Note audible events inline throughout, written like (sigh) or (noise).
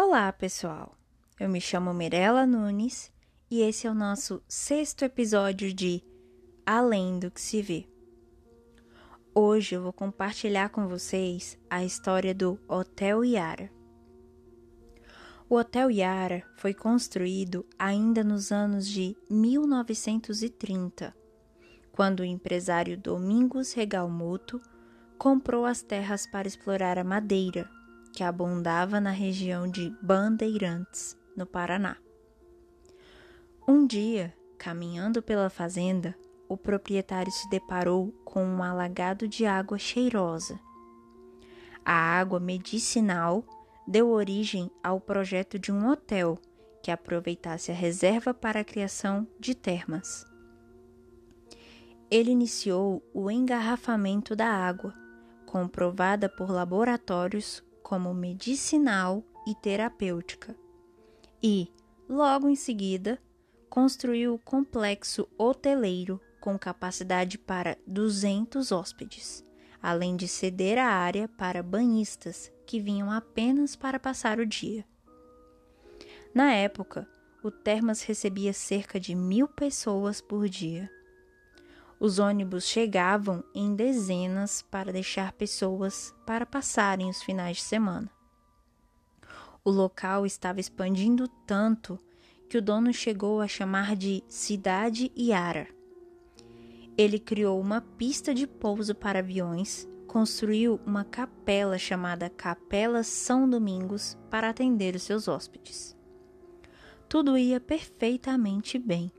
Olá, pessoal. Eu me chamo Mirella Nunes e esse é o nosso sexto episódio de Além do que se vê. Hoje eu vou compartilhar com vocês a história do Hotel Yara. O Hotel Yara foi construído ainda nos anos de 1930, quando o empresário Domingos Regalmuto comprou as terras para explorar a madeira que abundava na região de Bandeirantes, no Paraná. Um dia, caminhando pela fazenda, o proprietário se deparou com um alagado de água cheirosa. A água medicinal deu origem ao projeto de um hotel que aproveitasse a reserva para a criação de termas. Ele iniciou o engarrafamento da água, comprovada por laboratórios como medicinal e terapêutica. E, logo em seguida, construiu o complexo hoteleiro com capacidade para 200 hóspedes, além de ceder a área para banhistas que vinham apenas para passar o dia. Na época, o Termas recebia cerca de mil pessoas por dia. Os ônibus chegavam em dezenas para deixar pessoas para passarem os finais de semana. O local estava expandindo tanto que o dono chegou a chamar de Cidade Iara. Ele criou uma pista de pouso para aviões, construiu uma capela chamada Capela São Domingos para atender os seus hóspedes. Tudo ia perfeitamente bem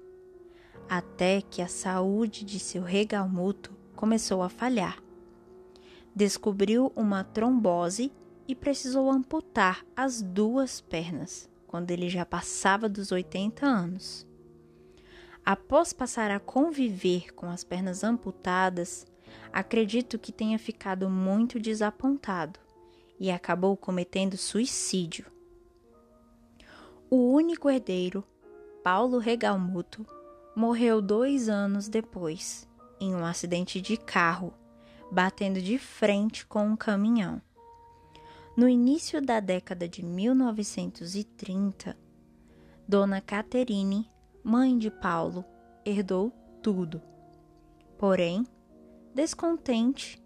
até que a saúde de seu regalmuto começou a falhar. Descobriu uma trombose e precisou amputar as duas pernas quando ele já passava dos 80 anos. Após passar a conviver com as pernas amputadas, acredito que tenha ficado muito desapontado e acabou cometendo suicídio. O único herdeiro, Paulo Regalmuto, morreu dois anos depois, em um acidente de carro, batendo de frente com um caminhão. No início da década de 1930, Dona Caterine, mãe de Paulo, herdou tudo. Porém, descontente,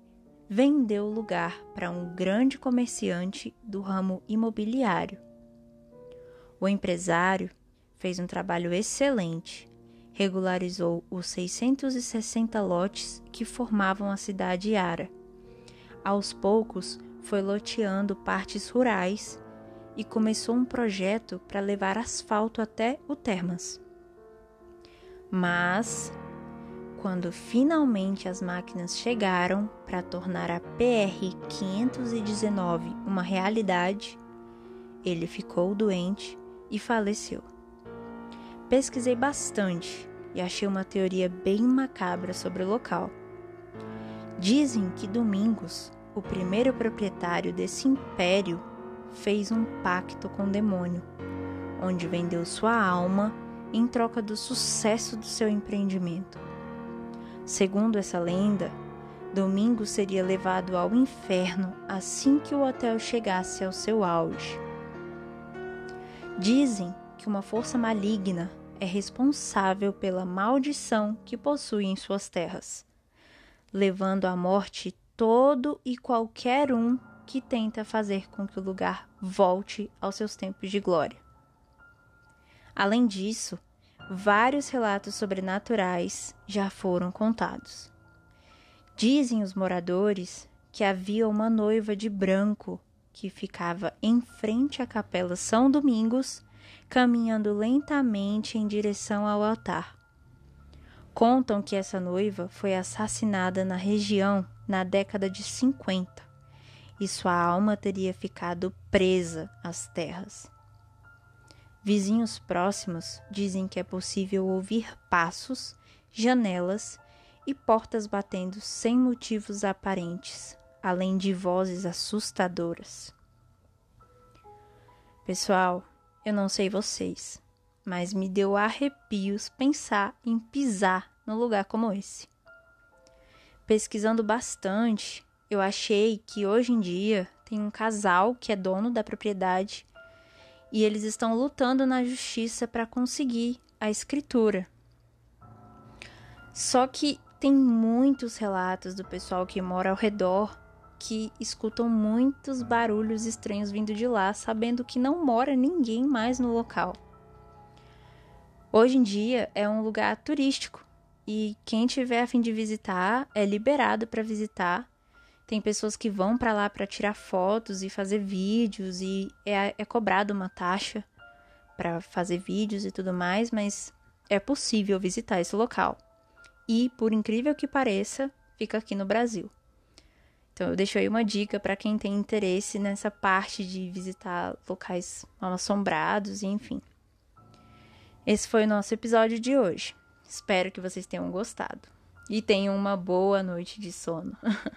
vendeu o lugar para um grande comerciante do ramo imobiliário. O empresário fez um trabalho excelente regularizou os 660 lotes que formavam a cidade Ara. Aos poucos, foi loteando partes rurais e começou um projeto para levar asfalto até o Termas. Mas, quando finalmente as máquinas chegaram para tornar a PR 519 uma realidade, ele ficou doente e faleceu. Pesquisei bastante e achei uma teoria bem macabra sobre o local. Dizem que Domingos, o primeiro proprietário desse império, fez um pacto com o demônio, onde vendeu sua alma em troca do sucesso do seu empreendimento. Segundo essa lenda, Domingos seria levado ao inferno assim que o hotel chegasse ao seu auge. Dizem que uma força maligna é responsável pela maldição que possui em suas terras, levando à morte todo e qualquer um que tenta fazer com que o lugar volte aos seus tempos de glória. Além disso, vários relatos sobrenaturais já foram contados. Dizem os moradores que havia uma noiva de branco que ficava em frente à Capela São Domingos caminhando lentamente em direção ao altar. Contam que essa noiva foi assassinada na região na década de 50 e sua alma teria ficado presa às terras. Vizinhos próximos dizem que é possível ouvir passos, janelas e portas batendo sem motivos aparentes, além de vozes assustadoras. Pessoal, eu não sei vocês, mas me deu arrepios pensar em pisar num lugar como esse. Pesquisando bastante, eu achei que hoje em dia tem um casal que é dono da propriedade e eles estão lutando na justiça para conseguir a escritura. Só que tem muitos relatos do pessoal que mora ao redor que escutam muitos barulhos estranhos vindo de lá, sabendo que não mora ninguém mais no local. Hoje em dia é um lugar turístico e quem tiver a fim de visitar é liberado para visitar. Tem pessoas que vão para lá para tirar fotos e fazer vídeos e é, é cobrado uma taxa para fazer vídeos e tudo mais, mas é possível visitar esse local. E, por incrível que pareça, fica aqui no Brasil. Então eu deixo aí uma dica para quem tem interesse nessa parte de visitar locais mal assombrados enfim. Esse foi o nosso episódio de hoje. Espero que vocês tenham gostado e tenham uma boa noite de sono. (laughs)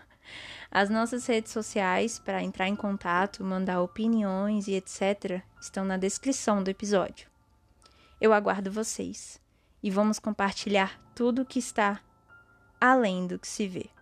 As nossas redes sociais para entrar em contato, mandar opiniões e etc. estão na descrição do episódio. Eu aguardo vocês e vamos compartilhar tudo o que está além do que se vê.